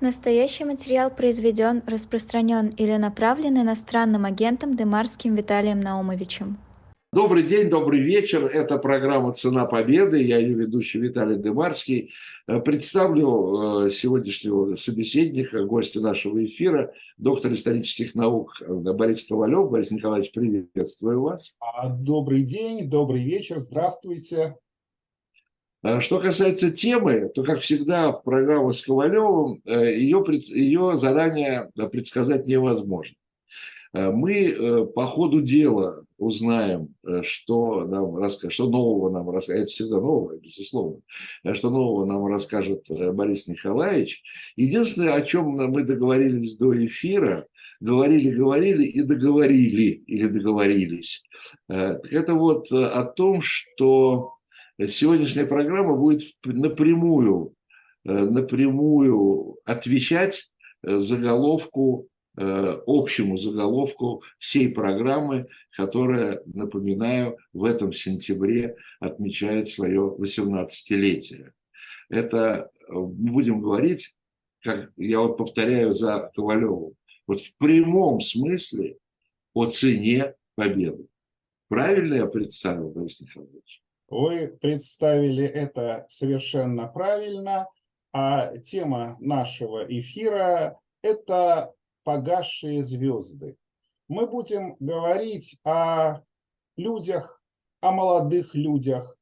Настоящий материал произведен, распространен или направлен иностранным агентом Демарским Виталием Наумовичем. Добрый день, добрый вечер. Это программа «Цена победы». Я ее ведущий Виталий Демарский. Э, представлю э, сегодняшнего собеседника, гостя нашего эфира, доктор исторических наук э, Борис Ковалев. Борис Николаевич, приветствую вас. А, добрый день, добрый вечер, здравствуйте. А что касается темы, то, как всегда, в программах с Ковалевым ее, ее заранее предсказать невозможно. Э, мы э, по ходу дела узнаем, э, что, нам расскажет, что нового нам расскажет, это всегда новое, безусловно, что нового нам расскажет Борис Николаевич. Единственное, о чем мы договорились до эфира, говорили, говорили и договорили или договорились, это вот о том, что сегодняшняя программа будет напрямую, напрямую отвечать заголовку Э, общему заголовку всей программы, которая, напоминаю, в этом сентябре отмечает свое 18-летие. Это э, будем говорить, как я вот повторяю за Ковалевым, вот в прямом смысле о цене победы. Правильно я представил, Борис Николаевич? Вы представили это совершенно правильно, а тема нашего эфира – это погасшие звезды. Мы будем говорить о людях, о молодых людях.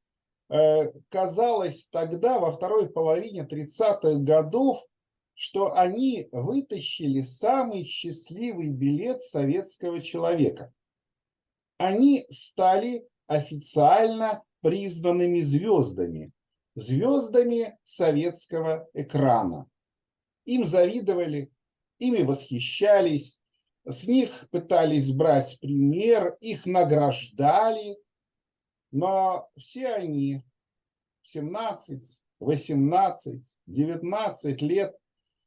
Э, казалось тогда, во второй половине 30-х годов, что они вытащили самый счастливый билет советского человека. Они стали официально признанными звездами, звездами советского экрана. Им завидовали, ими восхищались, с них пытались брать пример, их награждали, но все они в 17, 18, 19 лет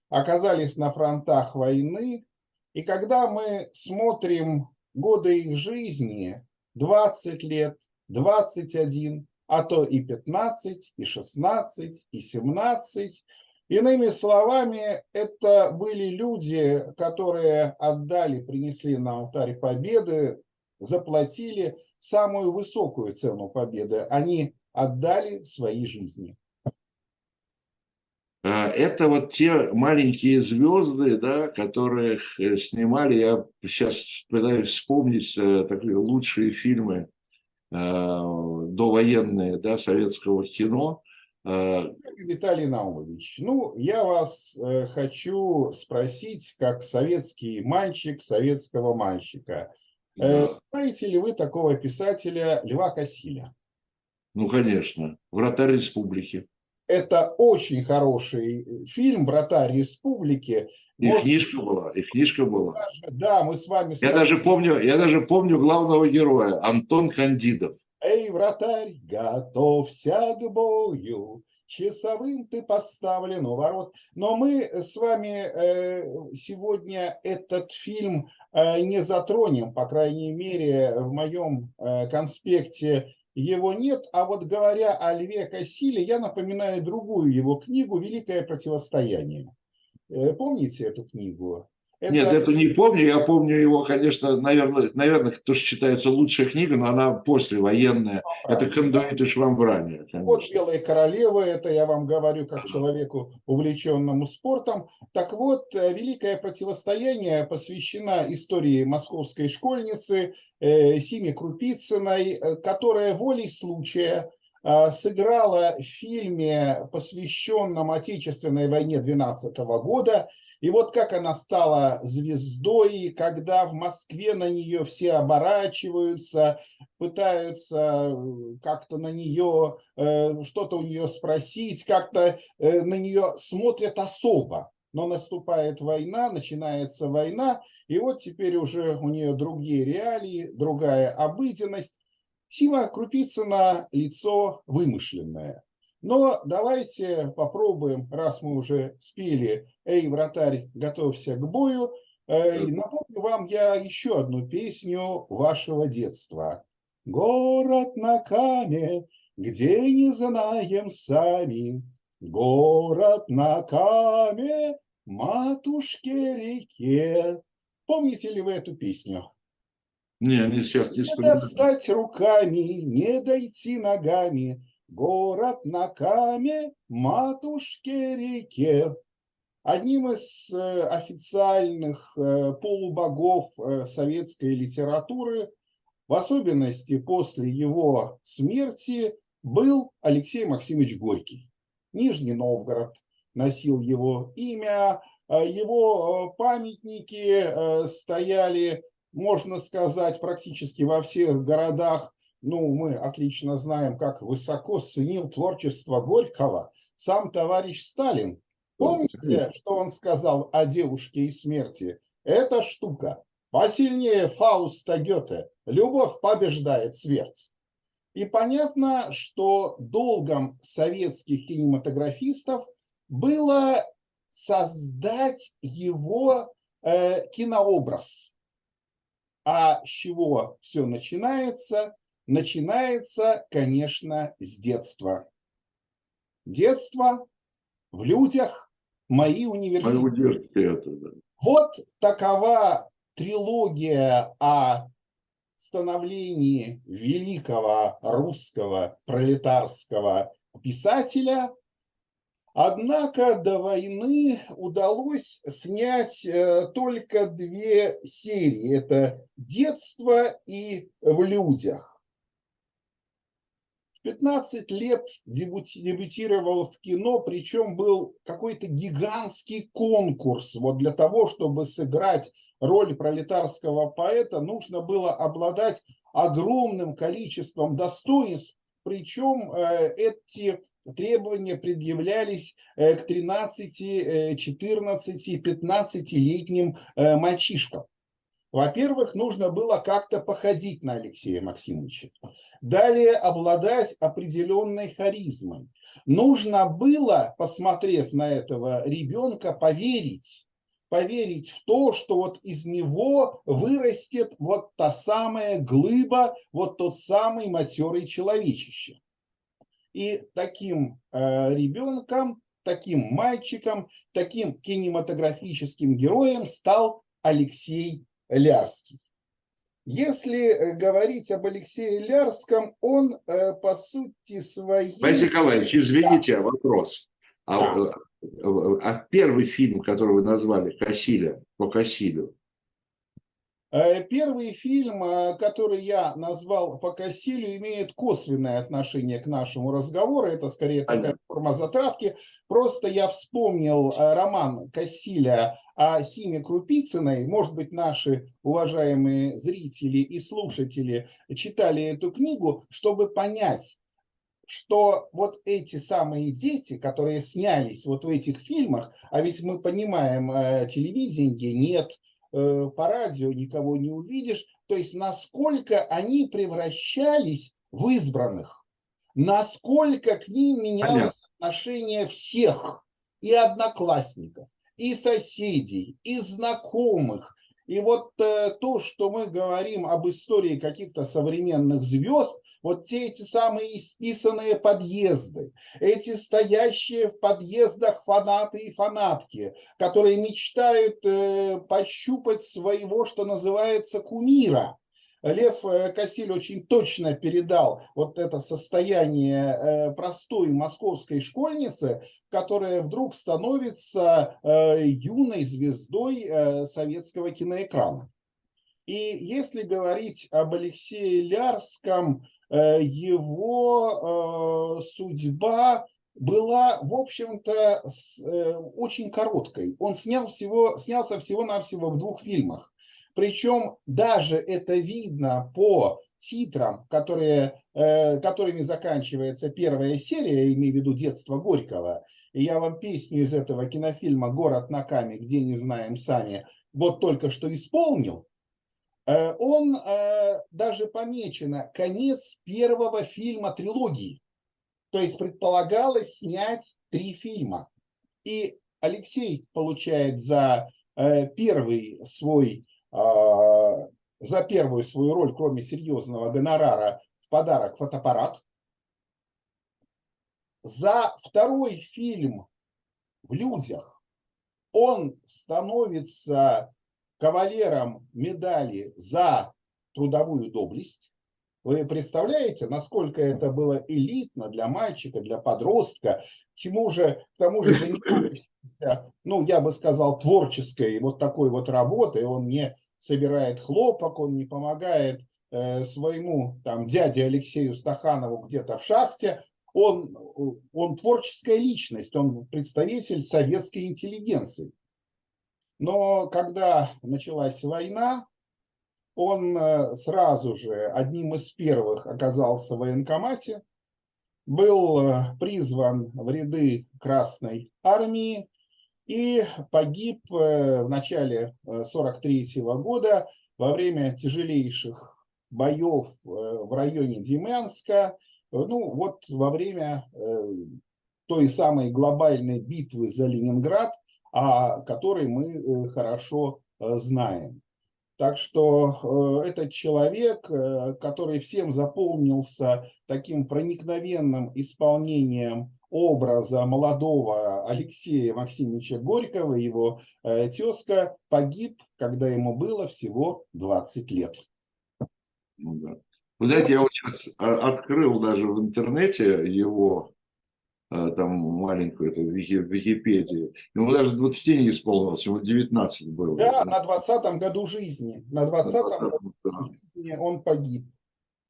оказались на фронтах войны, и когда мы смотрим годы их жизни, 20 лет, 21, а то и 15, и 16, и 17, Иными словами, это были люди, которые отдали, принесли на алтарь победы, заплатили самую высокую цену победы. Они отдали свои жизни. А, это вот те маленькие звезды, да, которых э, снимали. Я сейчас пытаюсь вспомнить э, такие лучшие фильмы э, довоенные да, советского кино. Э, Виталий Наумович, ну, я вас э, хочу спросить, как советский мальчик советского мальчика. Да. Знаете ли вы такого писателя Льва Кассиля? Ну, конечно. «Вратарь республики». Это очень хороший фильм «Вратарь республики». И Может, книжка была, и книжка была. Даже, да, мы с вами... Я, даже помню, я даже помню главного героя, Антон Кандидов. Эй, вратарь, готовься к бою, часовым ты поставлен у ворот. Но мы с вами э, сегодня этот фильм э, не затронем, по крайней мере, в моем э, конспекте его нет. А вот говоря о Льве Кассиле, я напоминаю другую его книгу «Великое противостояние». Помните эту книгу? Это... Нет, эту не помню. Я помню его, конечно, наверное, наверное, то, что считается лучшая книга, но она послевоенная. Ну, это «Кондуит и Швамбрания». Вот «Белая королева», это я вам говорю как человеку, увлеченному спортом. Так вот, э, «Великое противостояние» посвящена истории московской школьницы э, Симе Крупицыной, э, которая волей случая сыграла в фильме, посвященном Отечественной войне 12 года, и вот как она стала звездой, когда в Москве на нее все оборачиваются, пытаются э, как-то на нее, э, что-то у нее спросить, как-то э, на нее смотрят особо. Но наступает война, начинается война, и вот теперь уже у нее другие реалии, другая обыденность. Сима Крупицына лицо вымышленное. Но давайте попробуем, раз мы уже спели «Эй, вратарь, готовься к бою», э, напомню вам я еще одну песню вашего детства. «Город на Каме, где не знаем сами, город на Каме, матушке реке. Помните ли вы эту песню? Не, не сейчас не Не вспоминаю. достать руками, не дойти ногами, Город на каме, матушке реке. Одним из э, официальных э, полубогов э, советской литературы, в особенности после его смерти, был Алексей Максимович Горький. Нижний Новгород носил его имя, его памятники стояли, можно сказать, практически во всех городах. Ну, мы отлично знаем, как высоко ценил творчество Горького сам товарищ Сталин. Помните, что он сказал о девушке и смерти? Эта штука посильнее Фауста Гёте. Любовь побеждает смерть. И понятно, что долгом советских кинематографистов было создать его э, кинообраз. А с чего все начинается? Начинается, конечно, с детства. Детство в людях, мои университеты. Университеты, да. Вот такова трилогия о становлении великого русского пролетарского писателя. Однако до войны удалось снять э, только две серии. Это «Детство» и «В людях». В 15 лет дебют- дебютировал в кино, причем был какой-то гигантский конкурс. Вот для того, чтобы сыграть роль пролетарского поэта, нужно было обладать огромным количеством достоинств, причем э, эти требования предъявлялись э, к 13, э, 14, 15-летним э, мальчишкам. Во-первых, нужно было как-то походить на Алексея Максимовича. Далее обладать определенной харизмой. Нужно было, посмотрев на этого ребенка, поверить, поверить в то, что вот из него вырастет вот та самая глыба, вот тот самый матерый человечище. И таким э, ребенком, таким мальчиком, таким кинематографическим героем стал Алексей Лярский. Если э, говорить об Алексее Лярском, он э, по сути своей... Борис Николаевич, извините, вопрос. А, Да. э, а первый фильм, который вы назвали Кассиля, по Кассилю, Первый фильм, э, который я назвал по Кассилю, имеет косвенное отношение к нашему разговору. Это скорее такая форма затравки. Просто я вспомнил э, роман Кассиля о Симе Крупицыной. Может быть, наши уважаемые зрители и слушатели читали эту книгу, чтобы понять, что вот эти самые дети, которые снялись вот в этих фильмах, а ведь мы понимаем, э, телевидение нет, э, по радио никого не увидишь, то есть насколько они превращались в избранных, насколько к ним менялось отношение всех, и одноклассников, и соседей, и знакомых. И вот э, то, что мы говорим об истории каких-то современных звезд, вот те эти самые исписанные подъезды, эти стоящие в подъездах фанаты и фанатки, которые мечтают э, пощупать своего, что называется, кумира. Лев э, Кассиль очень точно передал вот это состояние э, простой московской школьницы, которая вдруг становится э, юной звездой советского киноэкрана. И если говорить об Алексее Лярском, его судьба была, в общем-то, очень короткой. Он снял всего, снялся всего-навсего в двух фильмах. Причем даже это видно по титрам, которые, э, которыми заканчивается первая серия, имею в виду «Детство Горького». Я вам песню из этого кинофильма «Город на Каме, где не знаем сами» вот только что исполнил. Э, Он э, даже помечено конец первого фильма трилогии. То есть предполагалось снять три фильма. И Алексей получает за первый свой, за первую свою роль, кроме серьезного гонорара, в подарок фотоаппарат. За второй фильм в людях он становится кавалером медали за трудовую доблесть. Вы представляете, насколько это было элитно для мальчика, для подростка, к тому же, к тому же занимающийся, ну, я бы сказал, творческой вот такой вот работой, он не собирает хлопок, он не помогает э, своему там дяде Алексею Стаханову где-то в шахте, он, он творческая личность, он представитель советской интеллигенции. Но когда началась война, он э, сразу же одним из первых оказался в военкомате, был э, призван в ряды Красной армии и погиб э, в начале 43 года во время тяжелейших боев в районе Демянска, ну вот во время той самой глобальной битвы за Ленинград, о которой мы хорошо знаем. Так что э, этот человек, который всем запомнился таким проникновенным исполнением образа молодого Алексея Максимовича Горького, его тезка погиб, когда ему было всего 20 лет. Ну. Вы знаете, я вот сейчас открыл даже в интернете его Э, там маленькую эту Википедию. Ему даже 20 не исполнилось, ему 19 было. Да, на 20-м году жизни. На 20-м году да. жизни он погиб.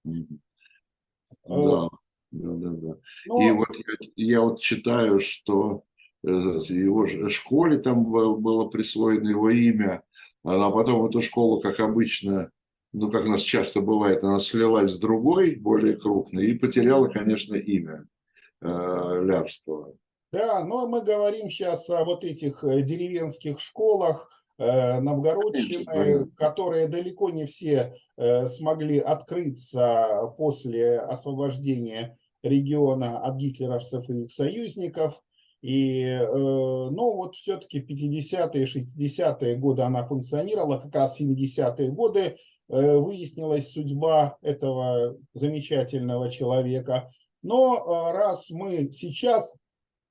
Да, да, да. да. Но... И вот я, я вот читаю, что э, его школе там было присвоено его имя, а потом эту школу, как обычно, ну, как у нас часто бывает, она слилась с другой, более крупной, и потеряла, конечно, имя. Э, Лярского. Да, но мы говорим сейчас о вот этих э, деревенских школах, э, Новгородчины, которые далеко не все смогли открыться после освобождения региона от гитлеровцев и их союзников. И, ну, вот все-таки в 50-е, 60-е годы она функционировала, как раз в 70-е годы выяснилась судьба этого замечательного человека. Но а, раз мы сейчас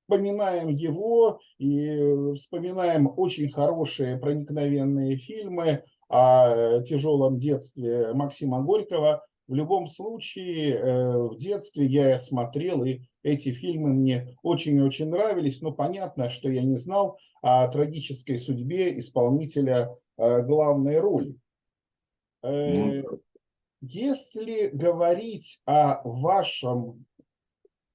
вспоминаем его и вспоминаем очень хорошие проникновенные фильмы о тяжелом детстве Максима Горького, в любом случае э, в детстве я смотрел, и эти фильмы мне очень и очень нравились, но понятно, что я не знал о трагической судьбе исполнителя э, главной роли. Э, ну если говорить о вашем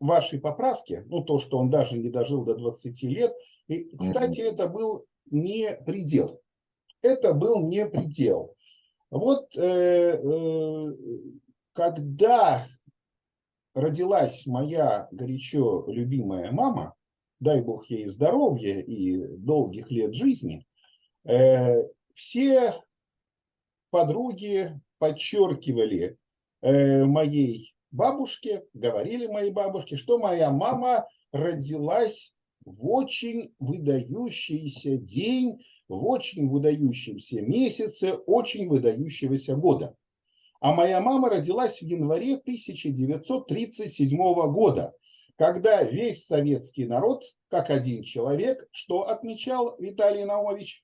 вашей поправки, ну, то, что он даже не дожил до 20 лет, и, кстати, mm-hmm. это был не предел. Это был не предел. Вот э, э, когда родилась моя горячо любимая мама, дай бог ей здоровья и долгих лет жизни, э, все подруги подчеркивали э, моей бабушке, говорили мои бабушки, что моя мама родилась в очень выдающийся день, в очень выдающемся месяце, очень выдающегося года. А моя мама родилась в январе 1937 года, когда весь советский народ, как один человек, что отмечал Виталий Наумович?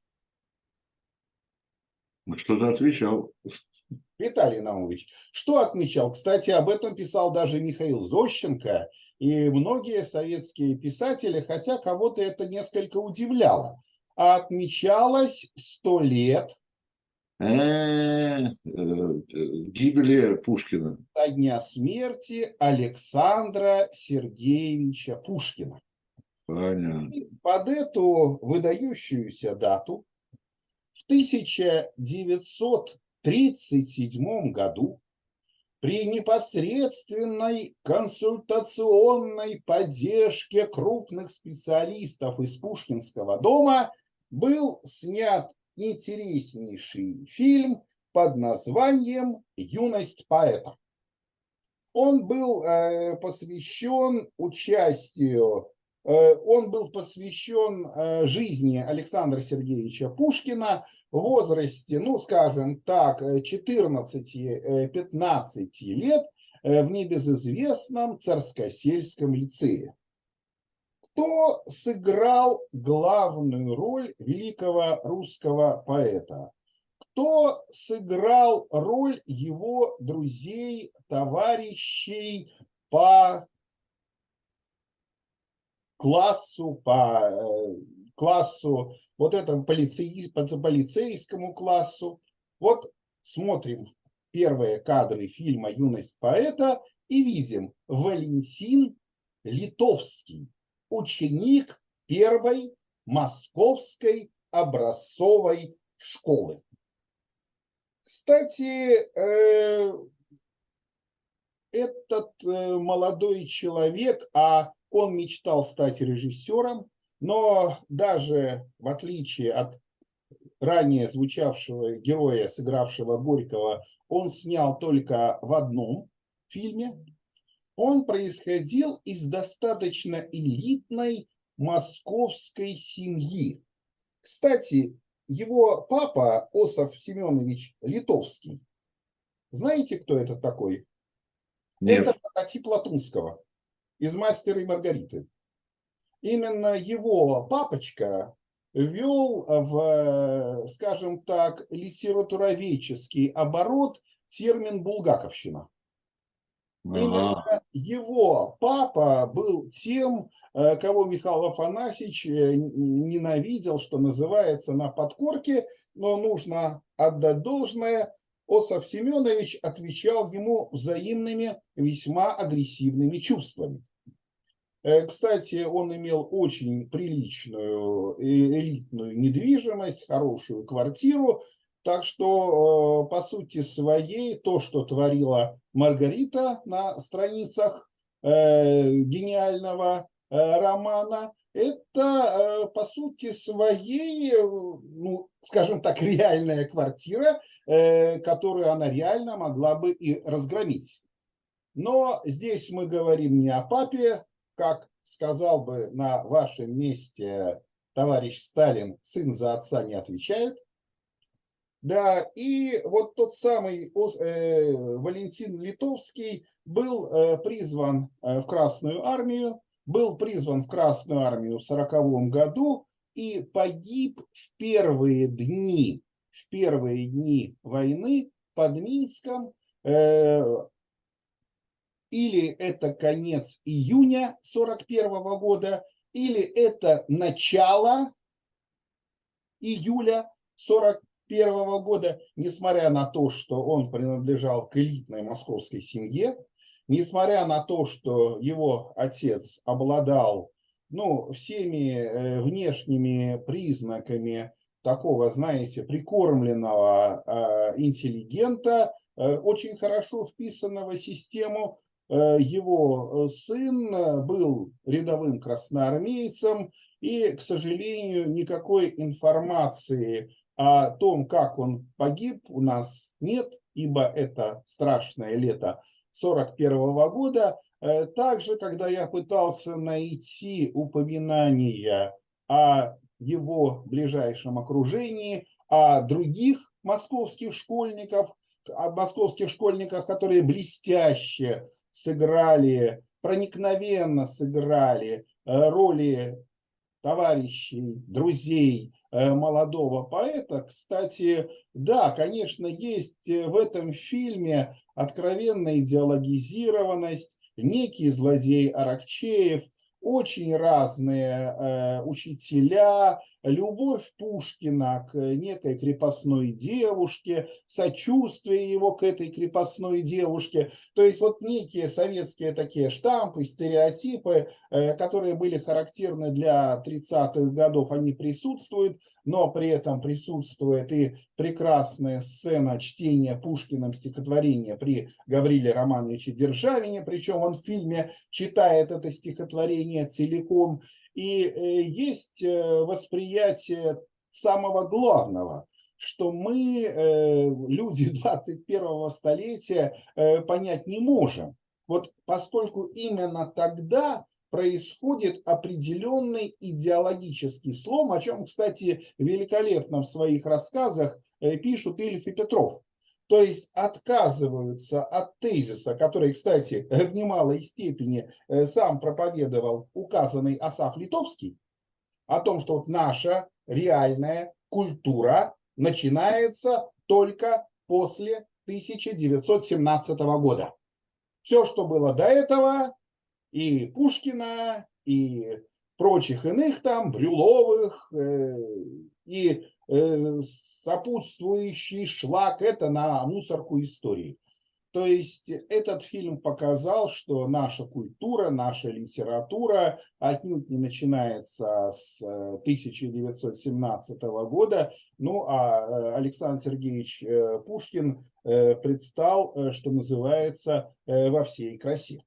Что-то отвечал. Виталий Наумович, что отмечал? Кстати, об этом писал даже Михаил Зощенко и многие советские писатели, хотя кого-то это несколько удивляло. А отмечалось сто лет э, гибели Пушкина. До дня смерти Александра Сергеевича Пушкина. Понятно. И под эту выдающуюся дату в 1900 1937 году при непосредственной консультационной поддержке крупных специалистов из Пушкинского дома был снят интереснейший фильм под названием «Юность поэта». Он был э, посвящен участию Э, он был посвящен э, жизни Александра Сергеевича Пушкина возрасте, ну, скажем так, 14-15 лет в небезызвестном Царскосельском лицее. Кто сыграл главную роль великого русского поэта? Кто сыграл роль его друзей, товарищей по классу, по э, классу, вот этому полицей, по полицейскому классу? Вот смотрим первые кадры фильма «Юность поэта» и видим Валентин Литовский – ученик первой московской образцовой школы. Кстати, э, этот э, молодой человек, а он мечтал стать режиссером, но даже в отличие от ранее звучавшего героя, сыгравшего Горького, он снял только в одном фильме он происходил из достаточно элитной московской семьи. Кстати, его папа Осов Семенович Литовский. Знаете, кто это такой? Нет. Это прототип Латунского из «Мастера и Маргариты». Именно его папочка ввел в, скажем так, литературоведческий оборот термин «булгаковщина». Именно его папа был тем, э, кого Михаил Афанасьевич э, ненавидел, что называется, на подкорке, но нужно отдать должное. Осов Семенович отвечал ему взаимными, весьма агрессивными чувствами. Э, кстати, он имел очень приличную элитную недвижимость, хорошую квартиру, так что, по сути своей, то, что творила Маргарита на страницах э, гениального э, романа, это, э, по сути своей, ну, скажем так, реальная квартира, которую она реально могла бы и разгромить. Но здесь мы говорим не о папе, как сказал бы на вашем месте товарищ Сталин, сын за отца не отвечает – да, и вот тот самый э, Валентин Литовский был э, призван э, в Красную армию, был призван в Красную армию в 1940 году и погиб в первые дни, в первые дни войны под Минском. Э, или это конец июня 1941 года, или это начало июля 40 первого года, несмотря на то, что он принадлежал к элитной московской семье, несмотря на то, что его отец обладал ну, всеми э, внешними признаками такого, знаете, прикормленного э, интеллигента, э, очень хорошо вписанного в систему, его сын был рядовым красноармейцем, и, к сожалению, никакой информации о том, как он погиб, у нас нет, ибо это страшное лето 41 года. Э, также, когда я пытался найти упоминания о его ближайшем окружении, о других московских школьников, о московских школьниках, которые блестяще сыграли, проникновенно сыграли э, роли товарищей, друзей, Э, молодого поэта. Кстати, да, конечно, есть э, в этом фильме откровенная идеологизированность, некий злодей Аракчеев, очень разные э, учителя, любовь Пушкина к некой крепостной девушке, сочувствие его к этой крепостной девушке. То есть вот некие советские такие штампы, стереотипы, э, которые были характерны для 30-х годов, они присутствуют, но при этом присутствует и прекрасная сцена чтения Пушкиным стихотворения при Гавриле Романовиче Державине, причем он в фильме читает это стихотворение целиком, и э, есть э, восприятие самого главного, что мы, э, люди 21 столетия, понять не можем. Вот поскольку именно тогда происходит определенный идеологический слом, о чем, кстати, великолепно в своих рассказах пишут Ильф и Петров. То есть отказываются от тезиса, который, кстати, в немалой степени э, сам проповедовал указанный Асаф Литовский, о том, что вот наша реальная культура начинается только после 1917 года. Все, что было до этого, и Пушкина, и прочих иных там, Брюловых, э, и э, сопутствующий шлак, это на мусорку истории. То есть этот фильм показал, что наша культура, наша литература отнюдь не начинается с 1917 э, года. Ну а э, Александр Сергеевич э, Пушкин предстал, что называется, во всей красе.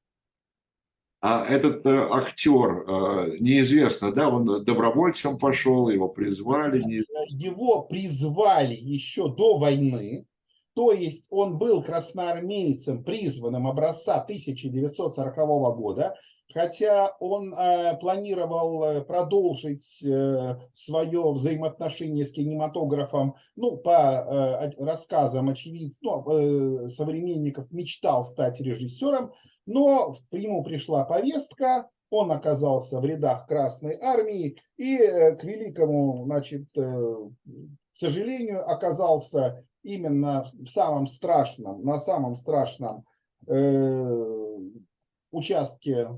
А этот актер, неизвестно, да, он добровольцем пошел, его призвали? Неизвестно. Его призвали еще до войны, то есть он был красноармейцем, призванным образца 1940 года, хотя он э, планировал э, продолжить э, свое взаимоотношение с кинематографом, ну, по э, рассказам очевидцев, ну, э, современников, мечтал стать режиссером, но ему пришла повестка, он оказался в рядах Красной Армии и, э, к великому, значит, э, к сожалению, оказался именно в самом страшном, на самом страшном э, участке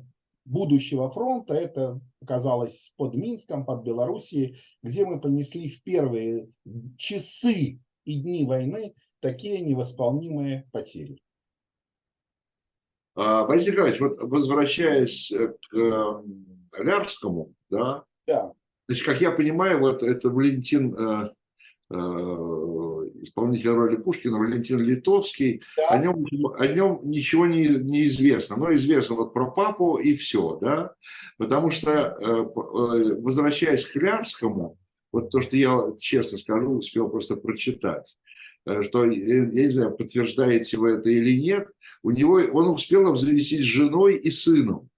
будущего фронта, это оказалось под Минском, под Белоруссией, где мы понесли в первые часы и дни войны такие невосполнимые потери. А, Борис Николаевич, вот возвращаясь к э, Лярскому, да, да. Значит, как я понимаю, вот это Валентин э, Э, исполнитель роли Пушкина, Валентин Литовский, да. о, нем, о нем ничего не, не известно. Но известно вот про папу и все, да, потому что, э, э, возвращаясь к Клярскому, вот то, что я, честно скажу, успел просто прочитать, что, я не знаю, подтверждаете вы это или нет, у него, он успел обзавестись женой и сыном.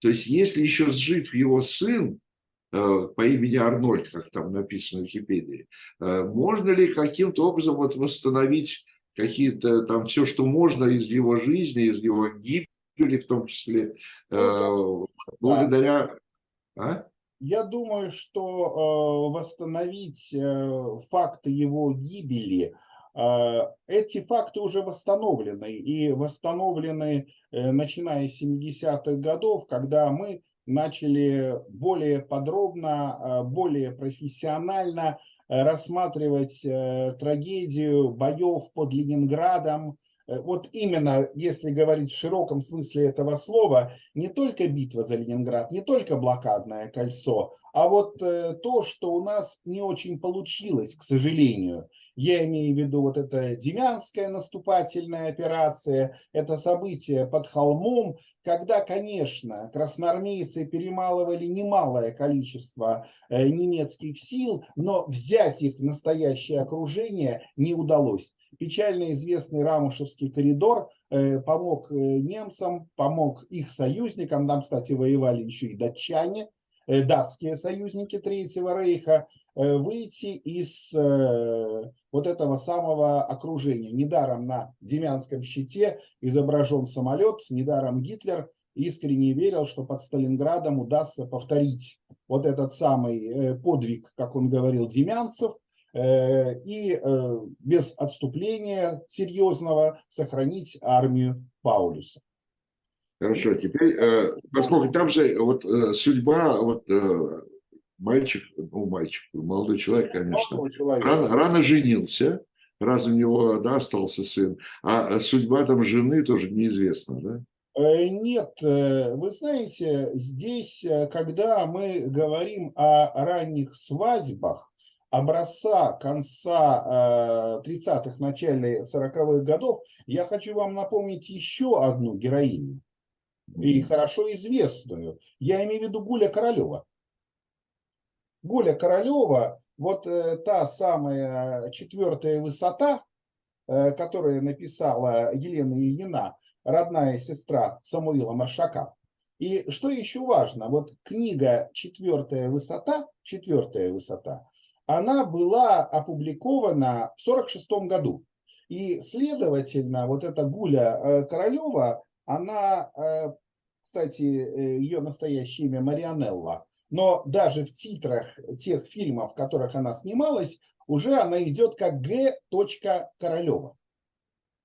То есть, если еще жив его сын, Э, по имени Арнольд, как там написано в Википедии, э, можно ли каким-то образом вот восстановить какие-то там все, что можно из его жизни, из его гибели в том числе, ну, э, благодаря... А? Я думаю, что восстановить факты его гибели, эти факты уже восстановлены, и восстановлены, начиная с 70-х годов, когда мы начали более подробно, э, более профессионально э, рассматривать э, трагедию боев под Ленинградом. Вот именно, если говорить в широком смысле этого слова, не только битва за Ленинград, не только блокадное кольцо, а вот э, то, что у нас не очень получилось, к сожалению, я имею в виду вот эта Демянская наступательная операция, это событие под холмом, когда, конечно, красноармейцы перемалывали немалое количество э, немецких сил, но взять их в настоящее окружение не удалось. Печально известный Рамушевский коридор э, помог немцам, помог их союзникам, там, кстати, воевали еще и датчане, Э, датские союзники Третьего Рейха, э, выйти из э, вот этого самого окружения. Недаром на Демянском щите изображен самолет, недаром Гитлер искренне верил, что под Сталинградом удастся повторить вот этот самый подвиг, как он говорил, демянцев, и без отступления серьезного сохранить армию Паулюса. Хорошо, теперь, э, поскольку там же вот э, судьба, вот э, мальчик, ну, мальчик, молодой человек, конечно, человек. Рано, рано женился, раз у него, да, остался сын, а судьба там жены тоже неизвестна, да? Нет, вы знаете, здесь, когда мы говорим о ранних свадьбах, образца конца 30-х, начале 40-х годов, я хочу вам напомнить еще одну героиню и хорошо известную. Я имею в виду Гуля Королева. Гуля Королева, вот э, та самая четвертая высота, э, которую написала Елена Ильина, родная сестра Самуила Маршака. И что еще важно, вот книга «Четвертая высота», «Четвертая высота», она была опубликована в 1946 году. И, следовательно, вот эта Гуля Королева, она, кстати, ее настоящее имя Марианелла, но даже в титрах тех фильмов, в которых она снималась, уже она идет как Г. Королева.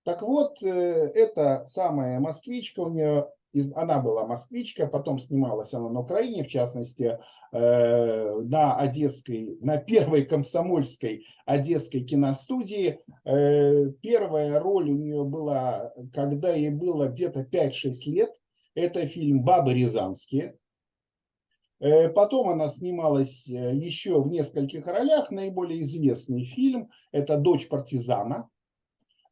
Так вот, э, эта самая москвичка, у нее она была москвичка, потом снималась она на Украине, в частности, э, на Одесской, на первой комсомольской Одесской киностудии. Э, первая роль у нее была, когда ей было где-то 5-6 лет. Это фильм «Бабы Рязанские». Потом она снималась еще в нескольких ролях. Наиболее известный фильм – это «Дочь партизана»,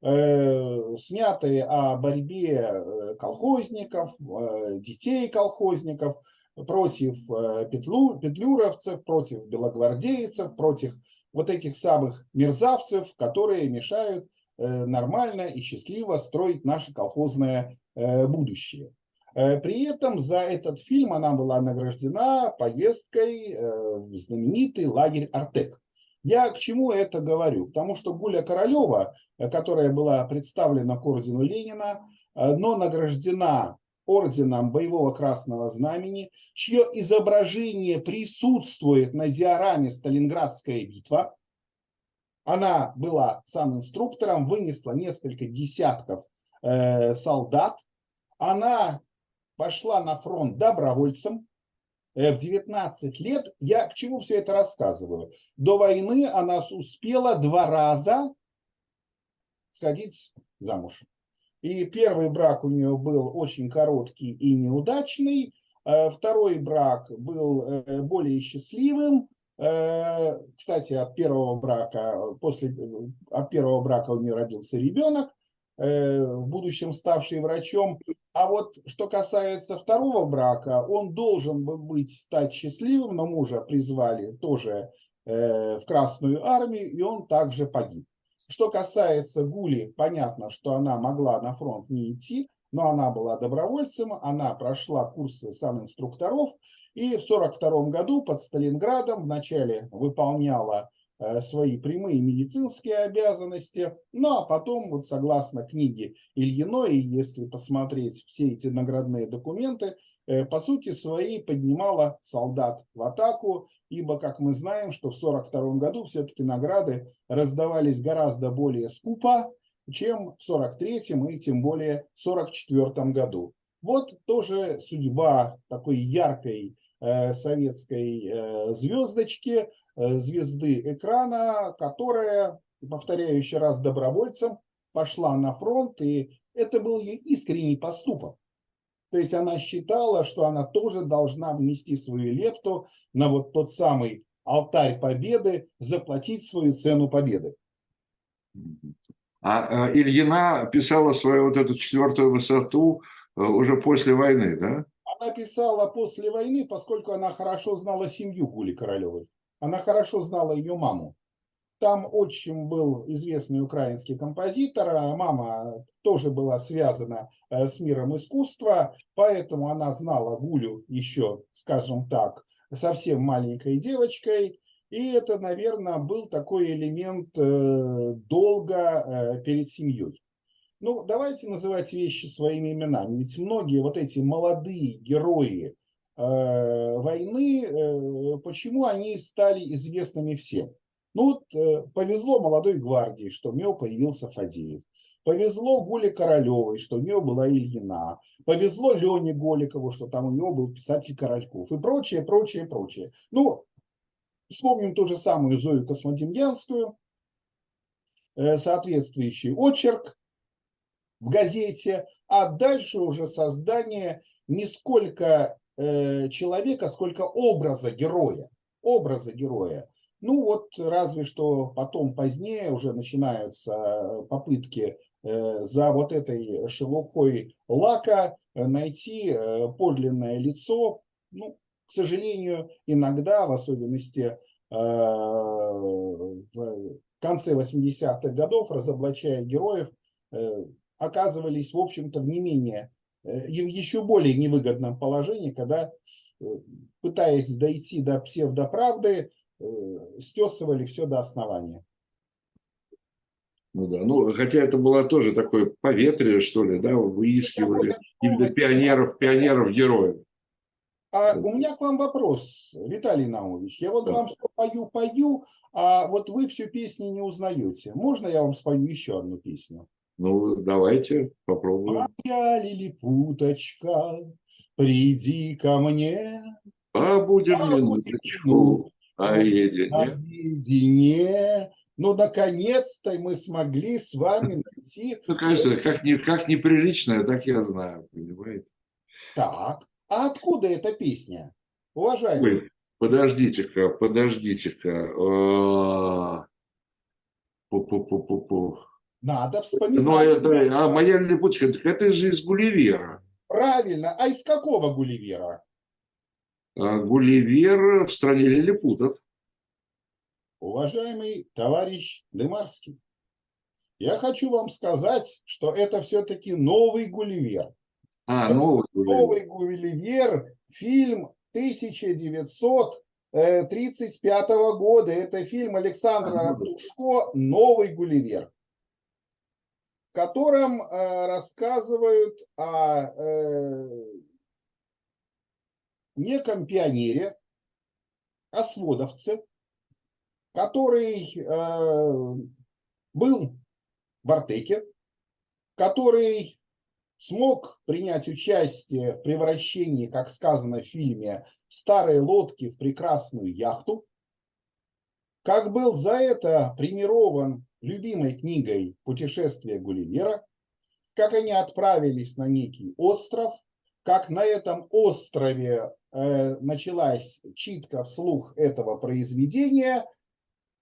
Э, снятые о борьбе э, колхозников, э, детей колхозников против петлю, петлюровцев, против белогвардейцев, против вот этих самых мерзавцев, которые мешают нормально и счастливо строить наше колхозное будущее. При этом за этот фильм она была награждена поездкой в знаменитый лагерь Артек. Я к чему это говорю? Потому что Гуля Королева, э, которая была представлена к ордену Ленина, э, но награждена орденом Боевого Красного Знамени, чье изображение присутствует на диораме «Сталинградская битва». Она была сам инструктором, вынесла несколько десятков э, солдат. Она пошла на фронт добровольцем, в 19 лет, я к чему все это рассказываю? До войны она успела два раза сходить замуж. И первый брак у нее был очень короткий и неудачный. Э, второй брак был э, более счастливым. Кстати, от первого брака, после от первого брака у нее родился ребенок. Э, в будущем ставший врачом. А вот что касается второго брака, он должен был быть стать счастливым, но мужа призвали тоже э, в Красную армию, и он также погиб. Что касается Гули, понятно, что она могла на фронт не идти, но она была добровольцем, она прошла курсы сам инструкторов, и в 1942 году под Сталинградом вначале выполняла свои прямые медицинские обязанности. Ну а потом, вот согласно книге Ильиной, если посмотреть все эти наградные документы, э, по сути своей поднимала солдат в атаку, ибо, как мы знаем, что в 1942 году все-таки награды раздавались гораздо более скупо, чем в 1943 и тем более в 1944 году. Вот тоже судьба такой яркой э, советской э, звездочки, Э, звезды экрана, которая, повторяю еще раз, добровольцем пошла на фронт, и это был ее искренний поступок. То есть она считала, что она тоже должна внести свою лепту на вот тот самый алтарь победы, заплатить свою цену победы. А, Ильина писала свою вот эту четвертую высоту э, уже после войны, да? Она писала после войны, поскольку она хорошо знала семью Гули Королевой. Она хорошо знала ее маму. Там отчим был известный украинский композитор, а мама тоже была связана э, с миром искусства, поэтому она знала Гулю еще, скажем так, совсем маленькой девочкой. И это, наверное, был такой элемент э, долга э, перед семьей. Ну, давайте называть вещи своими именами. Ведь многие вот эти молодые герои Э, войны, э, почему они стали известными всем? Ну вот э, повезло молодой гвардии, что у нее появился Фадеев. Повезло Гуле Королевой, что у нее была Ильина. Повезло Лене Голикову, что там у него был писатель Корольков. И прочее, прочее, прочее. Ну, вспомним ту же самую Зою Космодемьянскую. Соответствующий очерк в газете. А дальше уже создание не сколько Э, человека, сколько образа героя. Образа героя. Ну вот разве что потом позднее уже начинаются попытки э, за вот этой шелухой лака найти э, подлинное лицо. Ну, к сожалению, иногда, в особенности в конце 80-х годов, разоблачая героев, оказывались, в общем-то, в не менее Э, в еще более невыгодном положении, когда, э, пытаясь дойти до псевдоправды, э, стесывали все до основания. Ну да, ну хотя это было тоже такое поветрие, что ли, да, выискивали именно пионеров, пионеров-героев. А у меня к вам вопрос, Виталий Наумович. Я вот да. вам все пою, пою, а вот вы всю песню не узнаете. Можно я вам спою еще одну песню? Ну, давайте попробуем. Моя лилипуточка, приди ко мне. Побудем минуточку наедине. Наедине. Ну, наконец-то мы смогли с вами найти... Ну, конечно, как, не, как неприличное, так я знаю, понимаете? Так, а откуда эта песня, уважаемый? Подождите-ка, подождите-ка. А, Пу-пу-пу-пу-пу. Надо вспоминать. Ну, это, а моя липучка, это же из Гулливера. Правильно. А из какого Гулливера? А, Гулливер в стране лилипутов. Уважаемый товарищ Дымарский, я хочу вам сказать, что это все-таки новый Гулливер. А, новый Гулливер. Новый Гулливер, фильм 1935 года. Это фильм Александра Артушко «Новый Гулливер» в котором э, рассказывают о э, неком пионере, о сводовце, который э, был в Артеке, который смог принять участие в превращении, как сказано в фильме, старой лодки в прекрасную яхту, как был за это премирован любимой книгой «Путешествие Гулливера», как они отправились на некий остров, как на этом острове э, началась читка вслух этого произведения,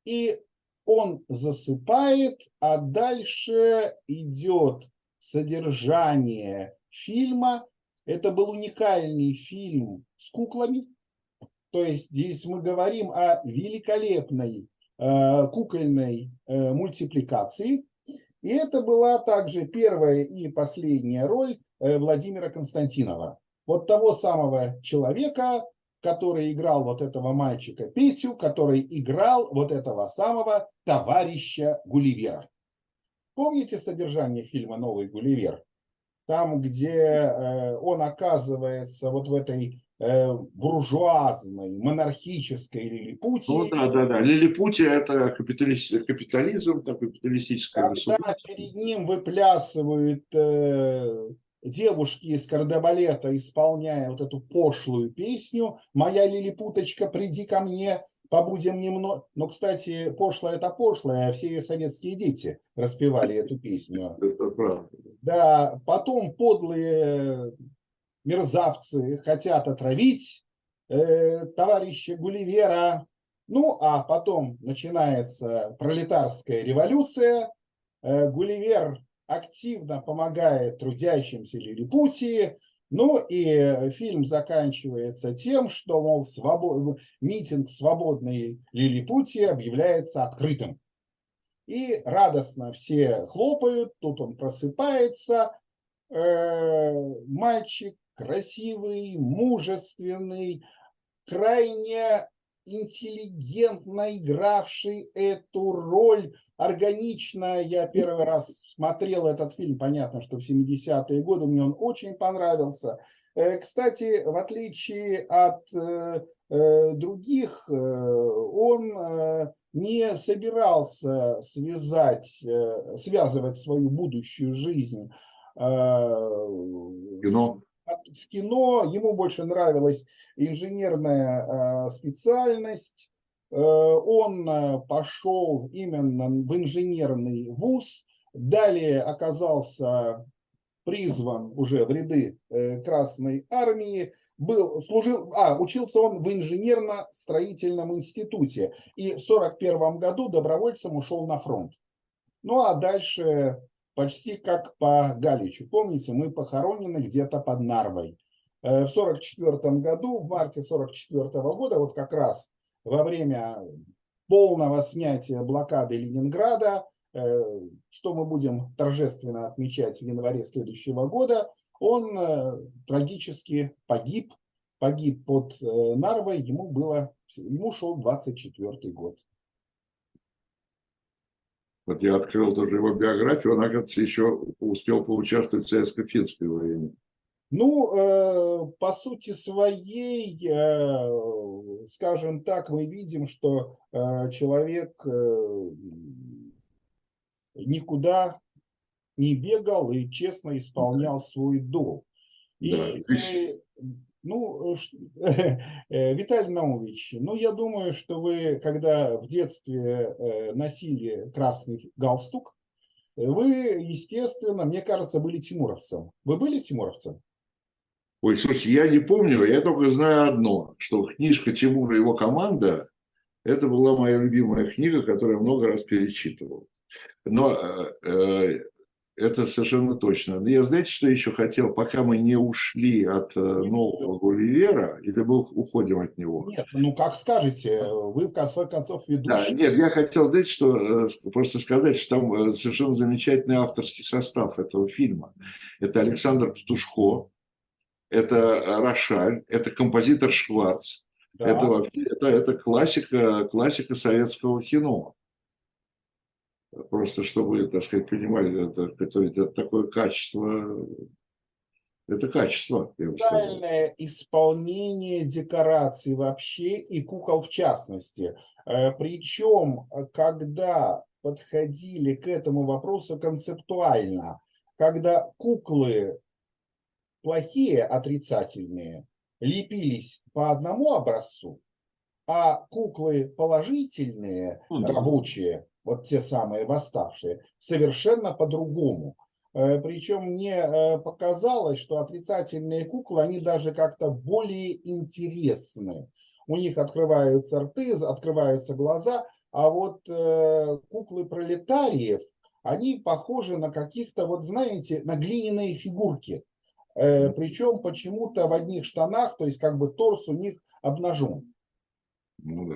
и он засыпает, а дальше идет содержание фильма. Это был уникальный фильм с куклами, то есть здесь мы говорим о великолепной кукольной э, мультипликации. И это была также первая и последняя роль э, Владимира Константинова. Вот того самого человека, который играл вот этого мальчика Петю, который играл вот этого самого товарища Гулливера. Помните содержание фильма «Новый Гулливер»? Там, где э, он оказывается вот в этой э, буржуазной, монархической лилипутии. Ну да, да, да. Лилипутия – это капитализм, капитализм такой капиталистическое Когда перед ним выплясывают э, девушки из кардебалета, исполняя вот эту пошлую песню «Моя лилипуточка, приди ко мне», побудем немного. Но, кстати, пошлое это пошлое, а все советские дети распевали эту песню. Это правда. Да, потом подлые мерзавцы хотят отравить э, товарища Гулливера. Ну, а потом начинается пролетарская революция. Э, Гулливер активно помогает трудящимся Лилипутии. Ну и фильм заканчивается тем, что, мол, свобод... митинг свободной Лилипутии объявляется открытым. И радостно все хлопают, тут он просыпается, э, мальчик красивый, мужественный, крайне интеллигентно игравший эту роль, органично. Я первый раз смотрел этот фильм, понятно, что в 70-е годы, мне он очень понравился. Э, кстати, в отличие от э, э, других, он не собирался связать, связывать свою будущую жизнь Кино в кино, ему больше нравилась инженерная э, специальность, э, он э, пошел именно в инженерный вуз, далее оказался призван уже в ряды Красной Армии, был, служил, а, учился он в инженерно-строительном институте и в 1941 году добровольцем ушел на фронт. Ну а дальше почти как по Галичу. Помните, мы похоронены где-то под Нарвой. Э, в 1944 году, в марте 1944 года, вот как раз во время полного снятия блокады Ленинграда, э, что мы будем торжественно отмечать в январе следующего года, он э, трагически погиб, погиб под Нарвой, ему было, ему шел 24 год. Вот я открыл тоже его биографию, он, оказывается, еще успел поучаствовать в советско-финской войне. Ну, э, по сути своей, э, скажем так, мы видим, что э, человек э, никуда не бегал и честно исполнял свой долг. И, Да. э, ну, э, э, Виталий Наумович, ну, я думаю, что вы, когда в детстве э, носили красный галстук, вы, естественно, мне кажется, были тимуровцем. Вы были тимуровцем? Ой, слушай, я не помню, я только знаю одно, что книжка Тимура и его команда, это была моя любимая книга, которую я много раз перечитывал. Но это совершенно точно. Но я, знаете, что еще хотел, пока мы не ушли от э, нового Гулливера, или мы уходим от него? Нет, ну как скажете, вы в конце концов Да, ведущий. нет, я хотел, знаете, что э, просто сказать, что там э, совершенно замечательный авторский состав этого фильма. Это Александр Птушко, это э, Рошаль, это композитор Шварц, Да. это вообще это, это классика, классика советского кино. Просто чтобы, так сказать, понимали, это, это, это такое качество, это качество, я бы сказал. Идеальное исполнение декораций вообще и кукол в частности. Э, Причем, когда подходили к этому вопросу концептуально, когда куклы плохие, отрицательные, лепились по одному образцу, а куклы положительные, Ну да. рабочие, вот те самые восставшие, совершенно по-другому. Э, Причем мне э, показалось, что отрицательные куклы, они даже как-то более интересны. У них открываются рты, открываются глаза, а вот э, куклы пролетариев, они похожи на каких-то, вот знаете, на глиняные фигурки. Причем почему-то в одних штанах, то есть как бы торс у них обнажен. Ну да.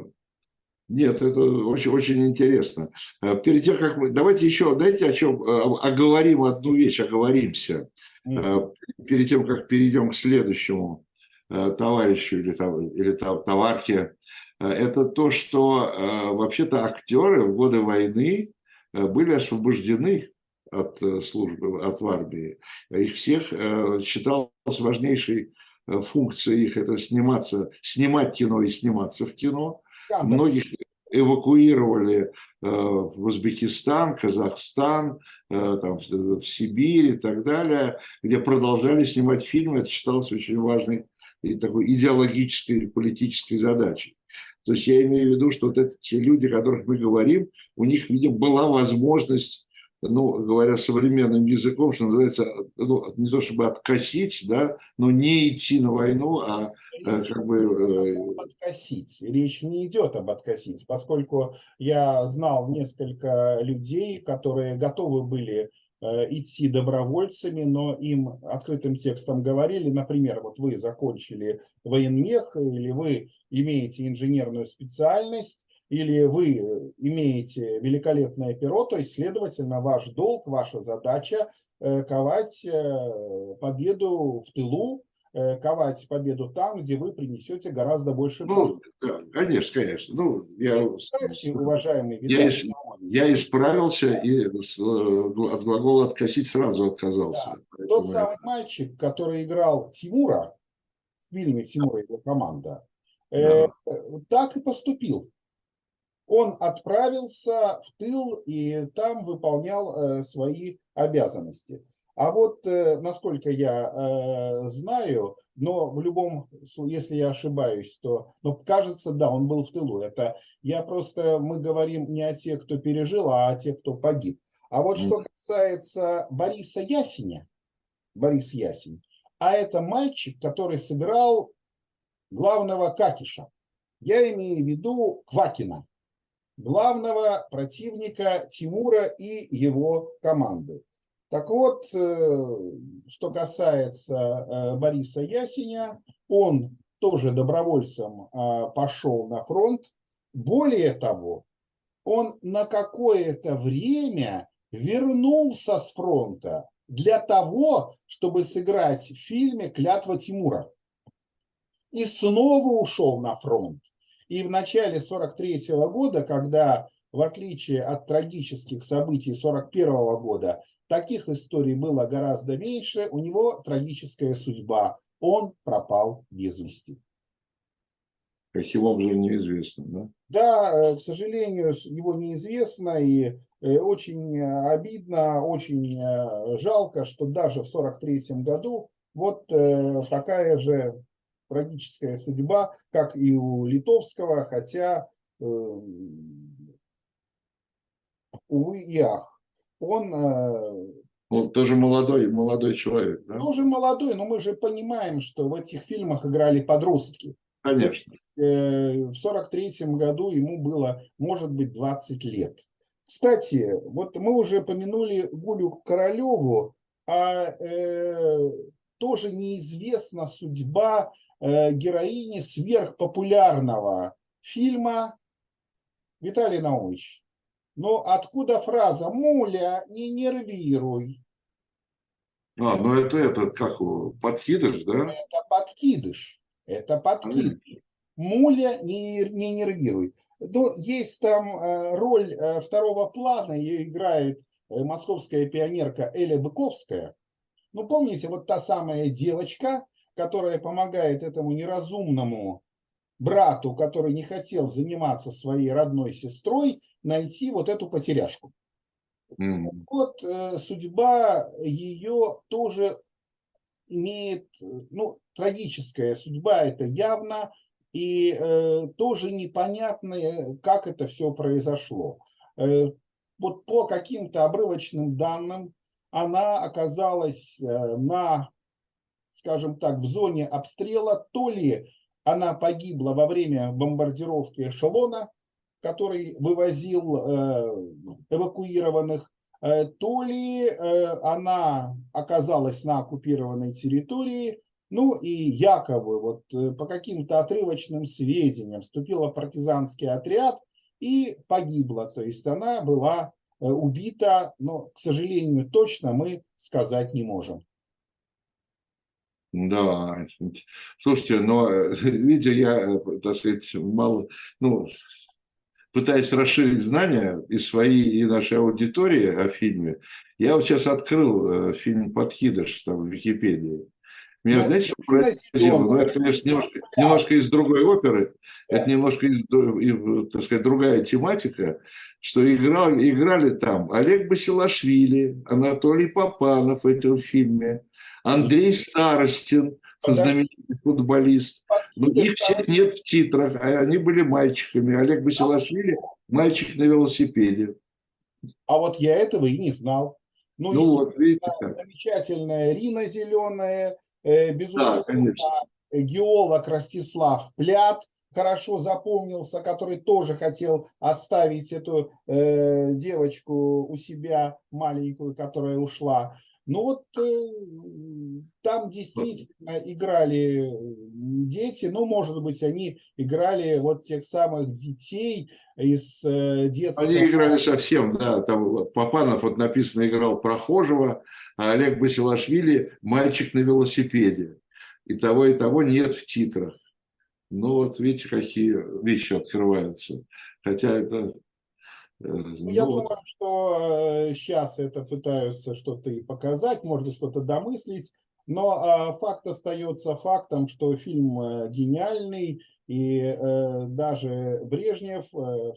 Нет, это очень, очень интересно. Э, Перед тем, как мы... Давайте еще, знаете, о чем? Э, Оговорим одну вещь, оговоримся. Э, Перед тем, как перейдем к следующему товарищу или, или тов- товарке, это то, что вообще-то актеры в годы войны были освобождены от службы, от в армии. Их всех считалось важнейшей функцией их это сниматься, снимать кино и сниматься в кино. Да. Многих эвакуировали э, в Узбекистан, Казахстан, э, там, в Сибирь и так далее, где продолжали снимать фильмы. Это считалось очень важной такой идеологической политической задачей. То есть я имею в виду, что вот те люди, о которых мы говорим, у них, видимо, была возможность, ну, говоря современным языком, что называется, ну, не то чтобы откосить, да, но не идти на войну, а э, как бы э, откосить. Речь не идет об откосить, поскольку я знал несколько людей, которые готовы были э, идти добровольцами, но им открытым текстом говорили, например, вот вы закончили военмех, или вы имеете инженерную специальность, или вы имеете великолепное перо, то есть, следовательно, ваш долг, ваша задача э, ковать э, победу в тылу, э, ковать победу там, где вы принесете гораздо больше Ну, пользы. да, конечно, конечно. Ну, я, Кстати, уважаемый я, я исправился и от глагола «откосить» сразу отказался. тот Поэтому я- самый мальчик, который играл Тимура в фильме «Тимур и его команда», э, так и поступил. Он отправился в тыл и там выполнял э, свои обязанности. А вот, э, насколько я э, знаю, но в любом, су- если я ошибаюсь, то, но кажется, да, он был в тылу. Это я просто, мы говорим не о тех, кто пережил, а о тех, кто погиб. А вот что касается Бориса Ясеня, Борис Ясень, а это мальчик, который сыграл главного Какиша. Я имею в виду Квакина, главного противника Тимура и его команды. Так вот, э, что касается э, Бориса Ясеня, он тоже добровольцем э, пошел на фронт. Более того, он на какое-то время вернулся с фронта для того, чтобы сыграть в фильме «Клятва Тимура». И снова ушел на фронт. И в начале 43 года, когда в отличие от трагических событий 1941 года, таких историй было гораздо меньше, у него трагическая судьба. Он пропал без вести. Каким образом неизвестно, да? Да, э, к сожалению, его неизвестно, и э, очень обидно, очень э, жалко, что даже в 1943 году вот такая же трагическая судьба, как и у Литовского, хотя, увы и ах. Он ну, тоже молодой, молодой человек, да? Тоже молодой, но мы же понимаем, что в этих фильмах играли подростки. Конечно. Э, в сорок третьем году ему было, может быть, 20 лет. Кстати, вот мы уже помянули Гулю Королеву, а э, тоже неизвестна судьба э, героини сверхпопулярного фильма Виталий Наумович. Но откуда фраза «Муля, не нервируй»? А, ну это этот, как подкидыш, да? Это подкидыш. Это подкидыш. Муля не, не нервируй. Но есть там э, роль э, второго плана, ее играет э, московская пионерка Эля Быковская. Ну, помните, вот та самая девочка, которая помогает этому неразумному брату, который не хотел заниматься своей родной сестрой, найти вот эту потеряшку. Mm. Вот э, судьба ее тоже имеет, ну, трагическая судьба, это явно, и э, тоже непонятно, э, как это все произошло. Э, вот по каким-то обрывочным данным она оказалась э, на, скажем так, в зоне обстрела, то ли она погибла во время бомбардировки эшелона, который вывозил э, эвакуированных, э, то ли э, она оказалась на оккупированной территории, ну и якобы вот по каким-то отрывочным сведениям вступила в партизанский отряд и погибла. То есть она была убита, но, к сожалению, точно мы сказать не можем. Да, слушайте, но э, видите, я, так сказать, мало, ну, пытаясь расширить знания и свои, и нашей аудитории о фильме, я вот сейчас открыл фильм «Подкидыш» там в Википедии. Меня, ну, знаете, что поразило? Ну, это, конечно, немножко, немножко из другой оперы, это немножко, из, так сказать, другая тематика, что играл, играли там Олег Басилашвили, Анатолий Попанов в этом фильме, Андрей Старостин, знаменитый футболист. Но их всех нет в титрах, а они были мальчиками. Олег Басилашвили – мальчик на велосипеде. А вот я этого и не знал. Ну, ну вот, видите как. Замечательная Рина Зеленая, Э, безусловно, да, геолог Ростислав Плят хорошо запомнился, который тоже хотел оставить эту э, девочку у себя маленькую, которая ушла. Ну вот э, там действительно играли дети, ну, может быть, они играли вот тех самых детей из э, детства. Они играли совсем, да, там Папанов, вот написано, играл прохожего, а Олег Басилашвили – мальчик на велосипеде. И того, и того нет в титрах. Ну вот видите, какие вещи открываются. Хотя это я ну, думаю, что сейчас э, это пытаются что-то и показать, можно что-то домыслить, но а, факт остается фактом, что фильм э, гениальный, и даже Брежнев,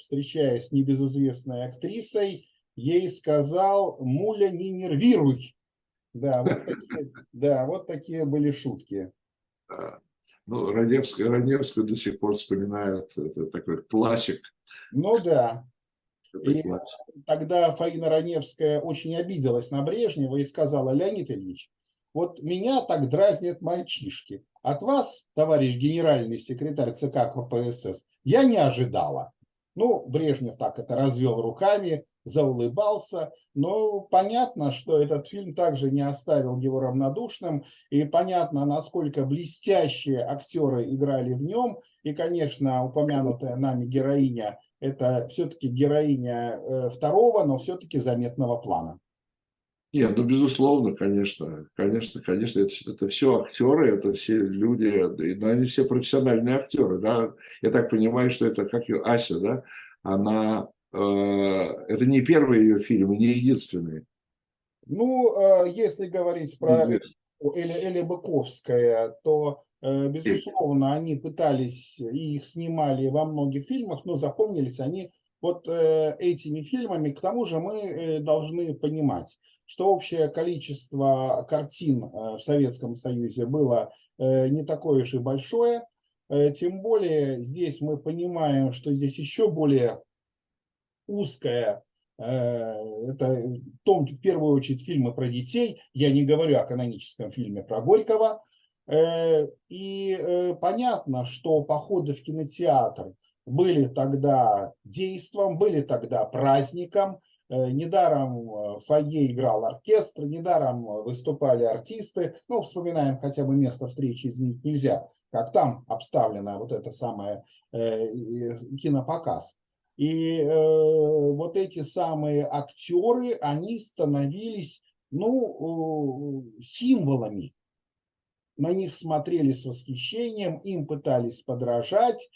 встречаясь с небезызвестной актрисой, ей сказал «Муля, не нервируй». Да, вот такие, да, вот такие были шутки. Ну, Раневскую, Раневскую до сих пор вспоминают, это такой классик. Ну да, и тогда Фаина Раневская очень обиделась на Брежнева и сказала, Леонид Ильич, вот меня так дразнят мальчишки. От вас, товарищ генеральный секретарь ЦК КПСС, я не ожидала. Ну, Брежнев так это развел руками, заулыбался. Но понятно, что этот фильм также не оставил его равнодушным. И понятно, насколько блестящие актеры играли в нем. И, конечно, упомянутая нами героиня это все-таки героиня э, второго, но все-таки заметного плана. Нет, ну, безусловно, конечно, конечно, конечно, это, это все актеры, это все люди, но они все профессиональные актеры, да, я так понимаю, что это, как и Ася, да, она это не первый ее фильм и не единственный. Ну, если говорить про Эли, Эли Быковская, то, безусловно, они пытались и их снимали во многих фильмах, но запомнились они вот этими фильмами. К тому же мы должны понимать, что общее количество картин в Советском Союзе было не такое уж и большое, Э, тем более здесь мы понимаем, что здесь еще более узкая, э, это в, том, в первую очередь фильмы про детей, я не говорю о каноническом фильме про Горького, э, и понятно, что походы в кинотеатр были тогда действом, были тогда праздником, Недаром в фойе играл оркестр, недаром выступали артисты. Ну, вспоминаем хотя бы место встречи изменить нельзя как там обставлена вот это самое э, кинопоказ. И э, вот эти самые актеры, они становились, ну, э, символами. На них смотрели с восхищением, им пытались подражать,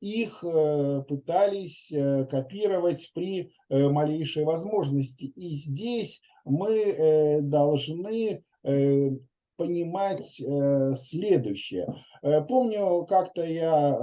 их э, пытались э, копировать при э, малейшей возможности. И здесь мы должны понимать следующее. Помню, как-то я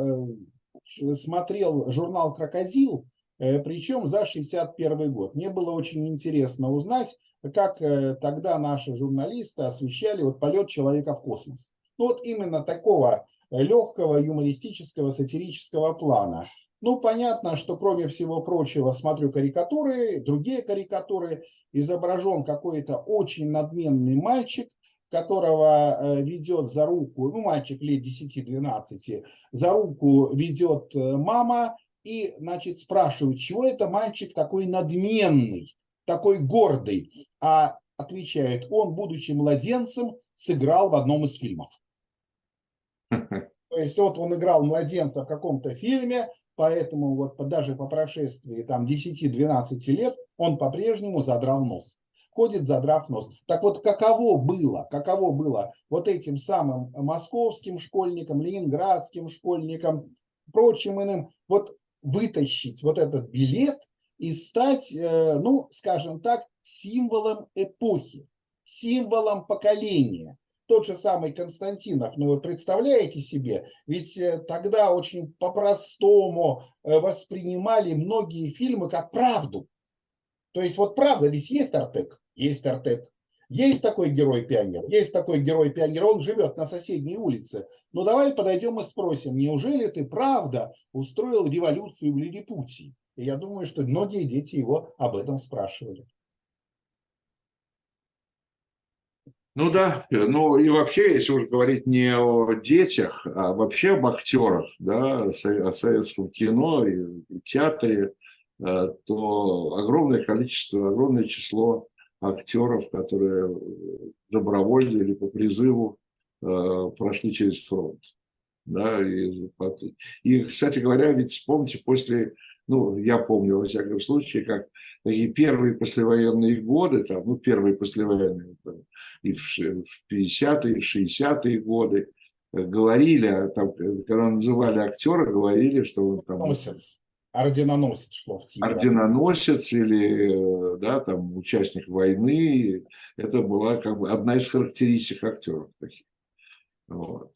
смотрел журнал «Крокозил», причем за 61 год. Мне было очень интересно узнать, как тогда наши журналисты освещали вот полет человека в космос. Ну вот именно такого легкого юмористического сатирического плана. Ну, понятно, что кроме всего прочего, смотрю карикатуры, другие карикатуры, изображен какой-то очень надменный мальчик, которого э, ведет за руку, ну, мальчик лет 10-12, за руку ведет э, мама, и, значит, спрашивают, чего это мальчик такой надменный, такой гордый? А отвечает, он, будучи младенцем, сыграл в одном из фильмов. То есть вот он играл младенца в каком-то фильме, поэтому вот даже по прошествии там 10-12 лет он по-прежнему задрал нос ходит задрав нос. Так вот, каково было, каково было вот этим самым московским школьникам, ленинградским школьникам, прочим иным, вот вытащить вот этот билет и стать, э, ну, скажем так, символом эпохи, символом поколения. Тот же самый Константинов, ну вы представляете себе, ведь э, тогда очень по-простому э, воспринимали многие фильмы как правду. То есть вот правда, ведь есть Артек, есть Артек. Есть такой герой-пионер, есть такой герой-пионер, он живет на соседней улице. Ну давай подойдем и спросим, неужели ты правда устроил революцию в Лилипутии? И я думаю, что многие дети его об этом спрашивали. Ну да, ну и вообще, если уже говорить не о детях, а вообще об актерах, да, о советском кино и театре, э, то огромное количество, огромное число актеров, которые добровольно или по призыву э, прошли через фронт. Да, и, и, кстати говоря, ведь вспомните, после, ну, я помню, во всяком случае, как такие первые послевоенные годы, там, ну, первые послевоенные, там, и в, в 50-е, 60-е годы, э, говорили, там, когда называли актера, говорили, что он там... Носец орденоносец шло в тигра. Орденоносец или да, там, участник войны. Это была как бы одна из характеристик актеров таких. Вот.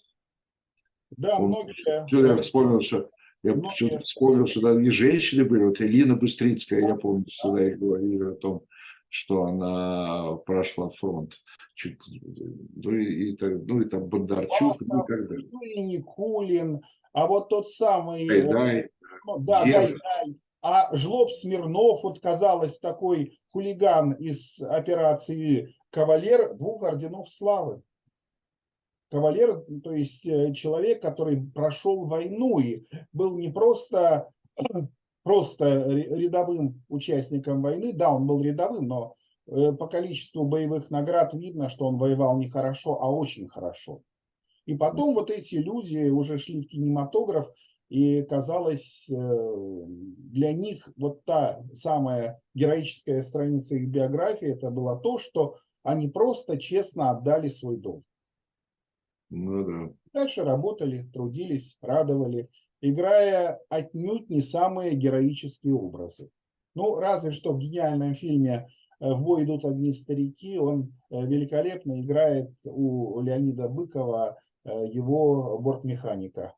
Да, Он, многие. Я вспомнил, что я почему-то вспомнил, что да, и женщины были. Вот Элина Быстрицкая, я помню, всегда их говорили о том, что она прошла фронт. Чуть, ну, и, ну, и там Бондарчук, ну, и так далее. Никулин, а вот тот самый... Гайдай. Ну, да, Гайдай. А Жлоб Смирнов, вот казалось, такой хулиган из операции «Кавалер» двух орденов славы. Кавалер, то есть э, человек, который прошел войну и был не просто, просто рядовым участником войны, да, он был рядовым, но э, по количеству боевых наград видно, что он воевал не хорошо, а очень хорошо. И потом вот эти люди уже шли в кинематограф, и казалось, э, для них вот та самая героическая страница их биографии, это было то, что они просто честно отдали свой долг. Ну да. Дальше работали, трудились, радовали, играя отнюдь не самые героические образы. Ну, разве что в гениальном фильме э, «В бой идут одни старики» он э, великолепно играет у Леонида Быкова его бортмеханика.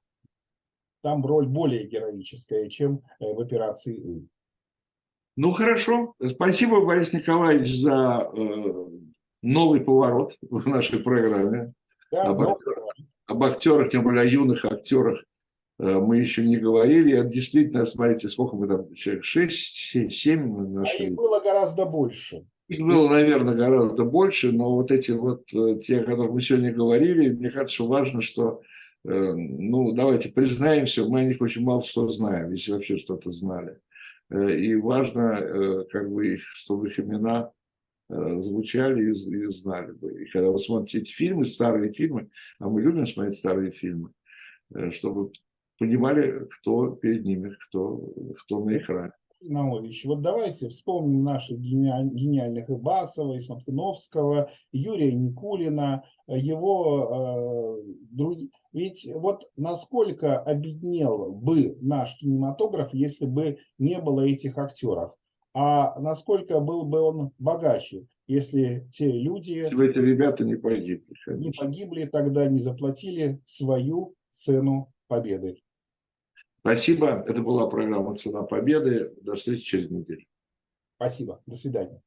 Там роль более героическая, чем в операции «У». Ну, хорошо. Спасибо, Борис Николаевич, за новый поворот в нашей программе. Да, об, актерах, об актерах, тем более о юных актерах Э, мы еще не говорили. Это действительно, смотрите, сколько мы там, человек, 6, 7 нашли. А их было гораздо больше. Их было, наверное, гораздо больше, но вот эти вот, э, те, о которых мы сегодня говорили, мне кажется, важно, что, э, ну, давайте признаемся, мы о них очень мало что знаем, если вообще что-то знали. И важно, как бы, их, чтобы их имена звучали и, и знали бы. И когда вы смотрите эти фильмы, старые фильмы, а мы любим смотреть старые фильмы, чтобы понимали, кто перед ними, кто, кто на экране. Наумович, вот давайте вспомним наших гениальных Ибасова, и Смоктуновского, Юрия Никулина, его э, друг... Ведь вот насколько обеднел бы наш кинематограф, если бы не было этих актеров, а насколько был бы он богаче, если те люди... Если бы эти ребята не погибли. Конечно. Не погибли тогда, не заплатили свою цену победы. Спасибо. Это была программа «Цена победы». До встречи через неделю. Спасибо. До свидания.